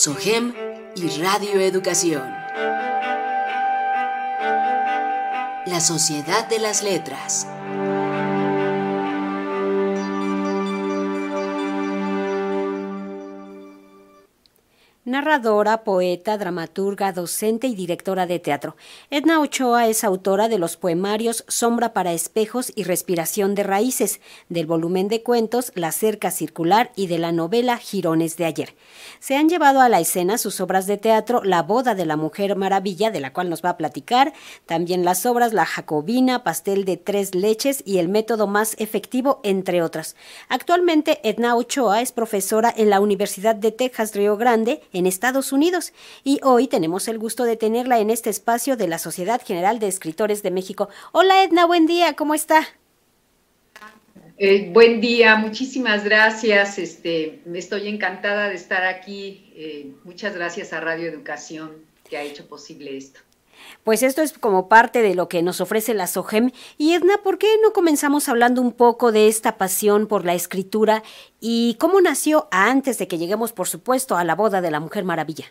SOGEM y Radio Educación. La Sociedad de las Letras. Narradora, poeta, dramaturga, docente y directora de teatro. Edna Ochoa es autora de los poemarios Sombra para espejos y Respiración de raíces, del volumen de cuentos La cerca circular y de la novela Girones de ayer. Se han llevado a la escena sus obras de teatro La boda de la mujer maravilla, de la cual nos va a platicar, también las obras La jacobina, Pastel de tres leches y El método más efectivo, entre otras. Actualmente Edna Ochoa es profesora en la Universidad de Texas Río Grande, en Estados Unidos y hoy tenemos el gusto de tenerla en este espacio de la Sociedad General de Escritores de México. Hola Edna, buen día, ¿cómo está? Eh, buen día, muchísimas gracias. Este, estoy encantada de estar aquí. Eh, muchas gracias a Radio Educación que ha hecho posible esto. Pues esto es como parte de lo que nos ofrece la SOGEM. Y Edna, ¿por qué no comenzamos hablando un poco de esta pasión por la escritura y cómo nació antes de que lleguemos, por supuesto, a la boda de la Mujer Maravilla?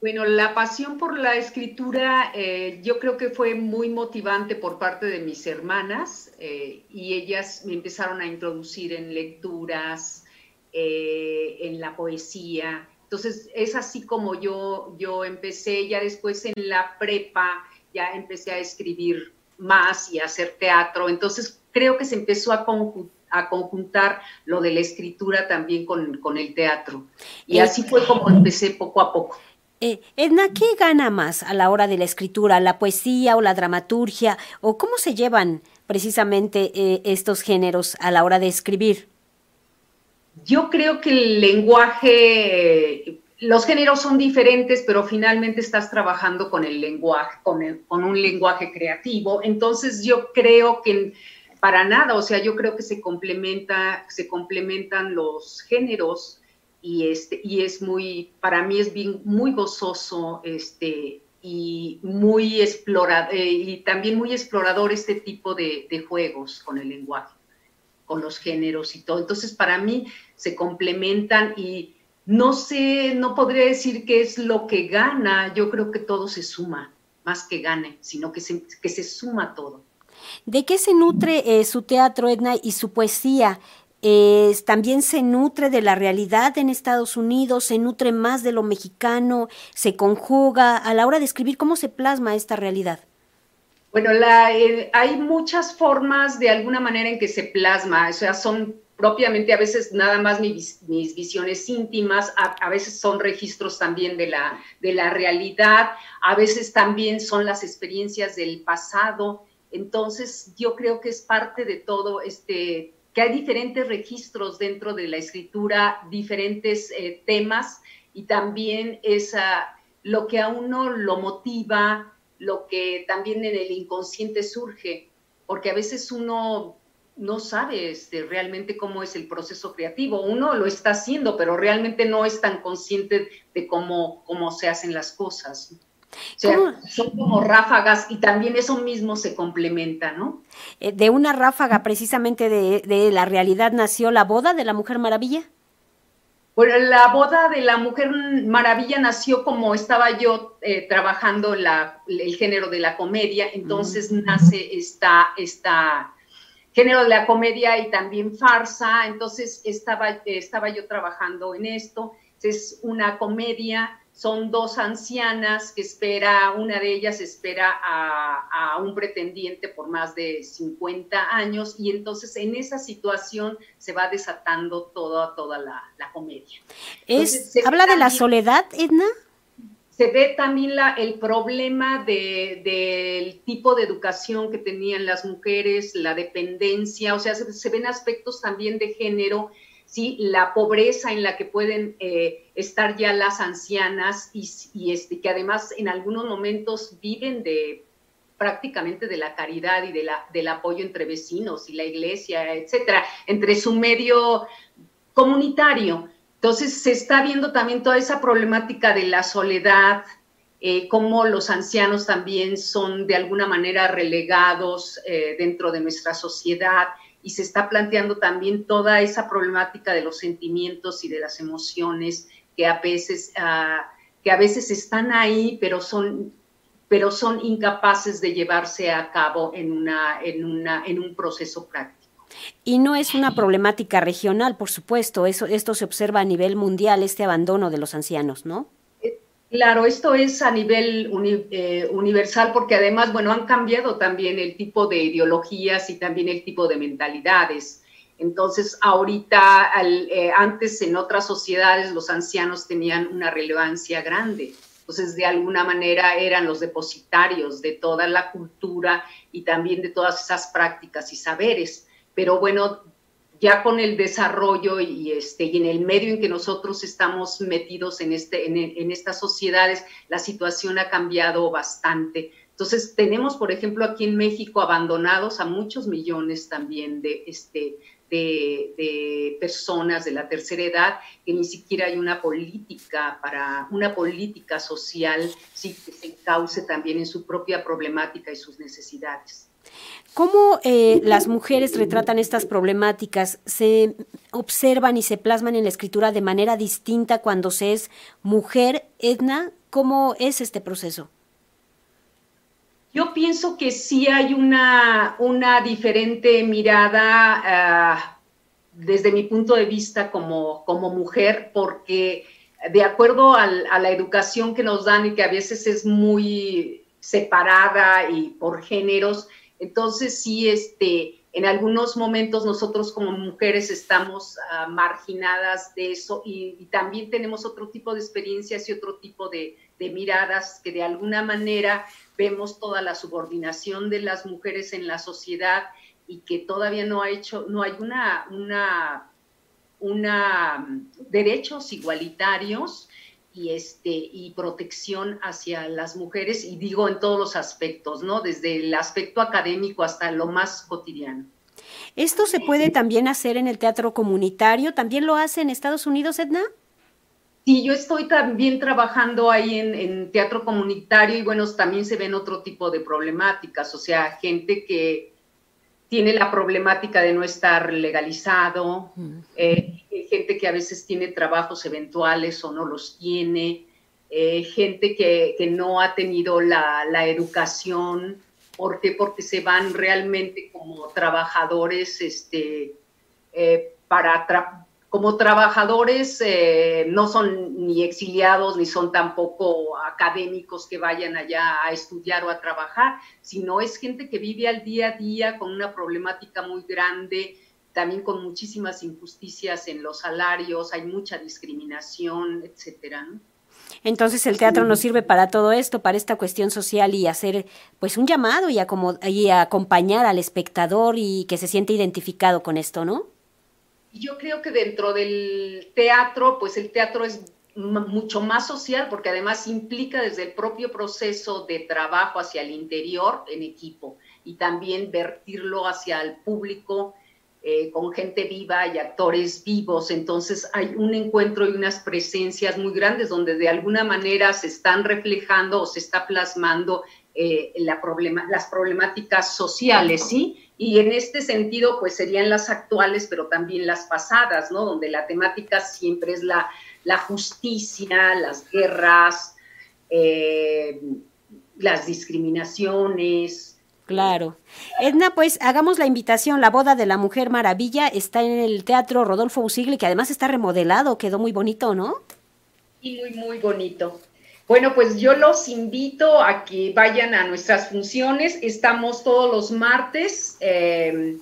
Bueno, la pasión por la escritura eh, yo creo que fue muy motivante por parte de mis hermanas eh, y ellas me empezaron a introducir en lecturas, eh, en la poesía, entonces, es así como yo, yo empecé, ya después en la prepa, ya empecé a escribir más y a hacer teatro. Entonces, creo que se empezó a, conjuntar lo de la escritura también con, el teatro. Y eh, así fue como empecé poco a poco. Eh, Edna, ¿qué gana más a la hora de la escritura, la poesía o la dramaturgia? ¿O cómo se llevan precisamente eh, estos géneros a la hora de escribir? Yo creo que el lenguaje, los géneros son diferentes, pero finalmente estás trabajando con el lenguaje, con, con un lenguaje creativo. Entonces yo creo que para nada, o sea, yo creo que se complementa, se complementan los géneros y este y es muy, para mí es muy gozoso este y muy explorador eh, y también muy explorador este tipo de juegos con el lenguaje con los géneros y todo. Entonces, para mí se complementan y no sé, no podría decir qué es lo que gana. Yo creo que todo se suma, más que gane, sino que se, que se suma todo. ¿De qué se nutre eh, su teatro, Edna, y su poesía? también se nutre de la realidad en Estados Unidos, se nutre más de lo mexicano, se conjuga a la hora de escribir, ¿cómo se plasma esta realidad? Bueno, la, hay muchas formas de alguna manera en que se plasma, o sea, son propiamente a veces nada más mis, visiones íntimas, a, veces son registros también de la, de la realidad, a veces también son las experiencias del pasado. Entonces, yo creo que es parte de todo este, que hay diferentes registros dentro de la escritura, diferentes eh, temas y también esa, lo que a uno lo motiva, lo que también en el inconsciente surge, porque a veces uno no sabe este, realmente cómo es el proceso creativo. Uno lo está haciendo, pero realmente no es tan consciente de cómo, cómo se hacen las cosas. O sea, son como ráfagas y también eso mismo se complementa, ¿no? Eh, de una ráfaga precisamente de, de la realidad nació la boda de la Mujer Maravilla. Bueno, la boda de la Mujer Maravilla nació como estaba yo eh, trabajando el género de la comedia, entonces nace esta, esta género de la comedia y también farsa, entonces estaba, estaba yo trabajando en esto, es una comedia son dos ancianas que espera, una de ellas espera a, un pretendiente por más de 50 años y entonces en esa situación se va desatando toda, toda la, comedia. Es, ¿Habla de la soledad, Edna? Se ve también la, el problema del tipo de educación que tenían las mujeres, la dependencia, o sea, se ven aspectos también de género ¿sí? la pobreza en la que pueden eh, estar ya las ancianas y, este, que además en algunos momentos viven de prácticamente de la caridad y de la, del apoyo entre vecinos y la iglesia, etcétera, entre su medio comunitario. Entonces se está viendo también toda esa problemática de la soledad, eh, cómo los ancianos también son de alguna manera relegados eh, dentro de nuestra sociedad y se está planteando también toda esa problemática de los sentimientos y de las emociones que a veces, ah, que a veces están ahí, pero son, pero son incapaces de llevarse a cabo en, una, en, una, en un proceso práctico. Y no es una problemática regional, por supuesto, eso, esto se observa a nivel mundial, este abandono de los ancianos, ¿no? Claro, esto es a nivel eh, universal porque además, bueno, han cambiado también el tipo de ideologías y también el tipo de mentalidades. Entonces, ahorita, eh, antes en otras sociedades los ancianos tenían una relevancia grande. Entonces, de alguna manera eran los depositarios de toda la cultura y también de todas esas prácticas y saberes. Pero bueno, ya con el desarrollo y, este, y en el medio en que nosotros estamos metidos en, este, en, estas sociedades, la situación ha cambiado bastante. Entonces, tenemos, por ejemplo, aquí en México abandonados a muchos millones también de, este, de, personas de la tercera edad, que ni siquiera hay una política para, una política social que se cause también en su propia problemática y sus necesidades. ¿Cómo eh, las mujeres retratan estas problemáticas? ¿Se observan y se plasman en la escritura de manera distinta cuando se es mujer, Edna? ¿Cómo es este proceso? Yo pienso que sí hay una, una diferente mirada ah, desde mi punto de vista como, como mujer, porque de acuerdo a la educación que nos dan y que a veces es muy separada y por géneros, entonces, sí, este, en algunos momentos nosotros como mujeres estamos ah, marginadas de eso y, también tenemos otro tipo de experiencias y otro tipo de, miradas que de alguna manera vemos toda la subordinación de las mujeres en la sociedad y que todavía no ha hecho, no hay una, una, una mm, derechos igualitarios y, este, y protección hacia las mujeres, y digo en todos los aspectos, ¿no? Desde el aspecto académico hasta lo más cotidiano. ¿Esto se puede también hacer en el teatro comunitario? ¿También lo hace en Estados Unidos, Edna? Sí, yo estoy también trabajando ahí en, en, teatro comunitario y bueno, también se ven otro tipo de problemáticas, o sea, gente que tiene la problemática de no estar legalizado, eh, gente que a veces tiene trabajos eventuales o no los tiene, eh, gente que, no ha tenido la, educación, ¿por qué? Porque se van realmente como trabajadores este, eh, para como trabajadores eh, no son ni exiliados ni son tampoco académicos que vayan allá a estudiar o a trabajar, sino es gente que vive al día a día con una problemática muy grande, también con muchísimas injusticias en los salarios, hay mucha discriminación, etcétera. Entonces el teatro nos sirve para todo esto, para esta cuestión social y hacer pues un llamado y, y acompañar al espectador y que se siente identificado con esto, ¿no? Yo creo que dentro del teatro, pues el teatro es mucho más social porque además implica desde el propio proceso de trabajo hacia el interior en equipo y también vertirlo hacia el público eh, con gente viva y actores vivos. Entonces hay un encuentro y unas presencias muy grandes donde de alguna manera se están reflejando o se está plasmando eh, la problema, las problemáticas sociales, ¿sí? Y en este sentido, pues serían las actuales, pero también las pasadas, ¿no? Donde la temática siempre es la, la justicia, las guerras, eh, las discriminaciones, Claro. Edna, pues hagamos la invitación. La boda de la Mujer Maravilla está en el Teatro Rodolfo Usigli, que además está remodelado, quedó muy bonito, ¿no? Y muy, muy bonito. Bueno, pues yo los invito a que vayan a nuestras funciones. Estamos todos los martes eh,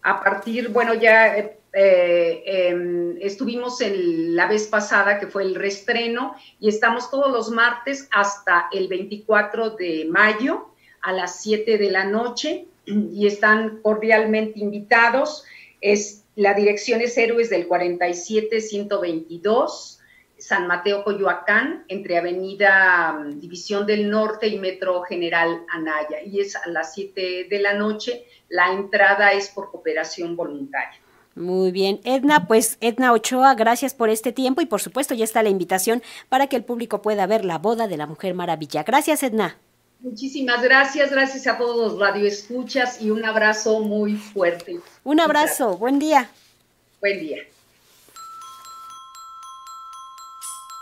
a partir, bueno, ya eh, em, estuvimos la vez pasada que fue el restreno y estamos todos los martes hasta el 24 de mayo a las 7 de la noche y están cordialmente invitados. Es, la dirección es Héroes del 47-122, San Mateo Coyoacán, entre Avenida mm, División del Norte y Metro General Anaya. Y es a las 7 de la noche. La entrada es por cooperación voluntaria. Muy bien, Edna, pues Edna Ochoa, gracias por este tiempo y por supuesto ya está la invitación para que el público pueda ver la boda de la Mujer Maravilla. Gracias, Edna. Muchísimas gracias, gracias a todos los radioescuchas y un abrazo muy fuerte. Un abrazo, buen día. Buen día.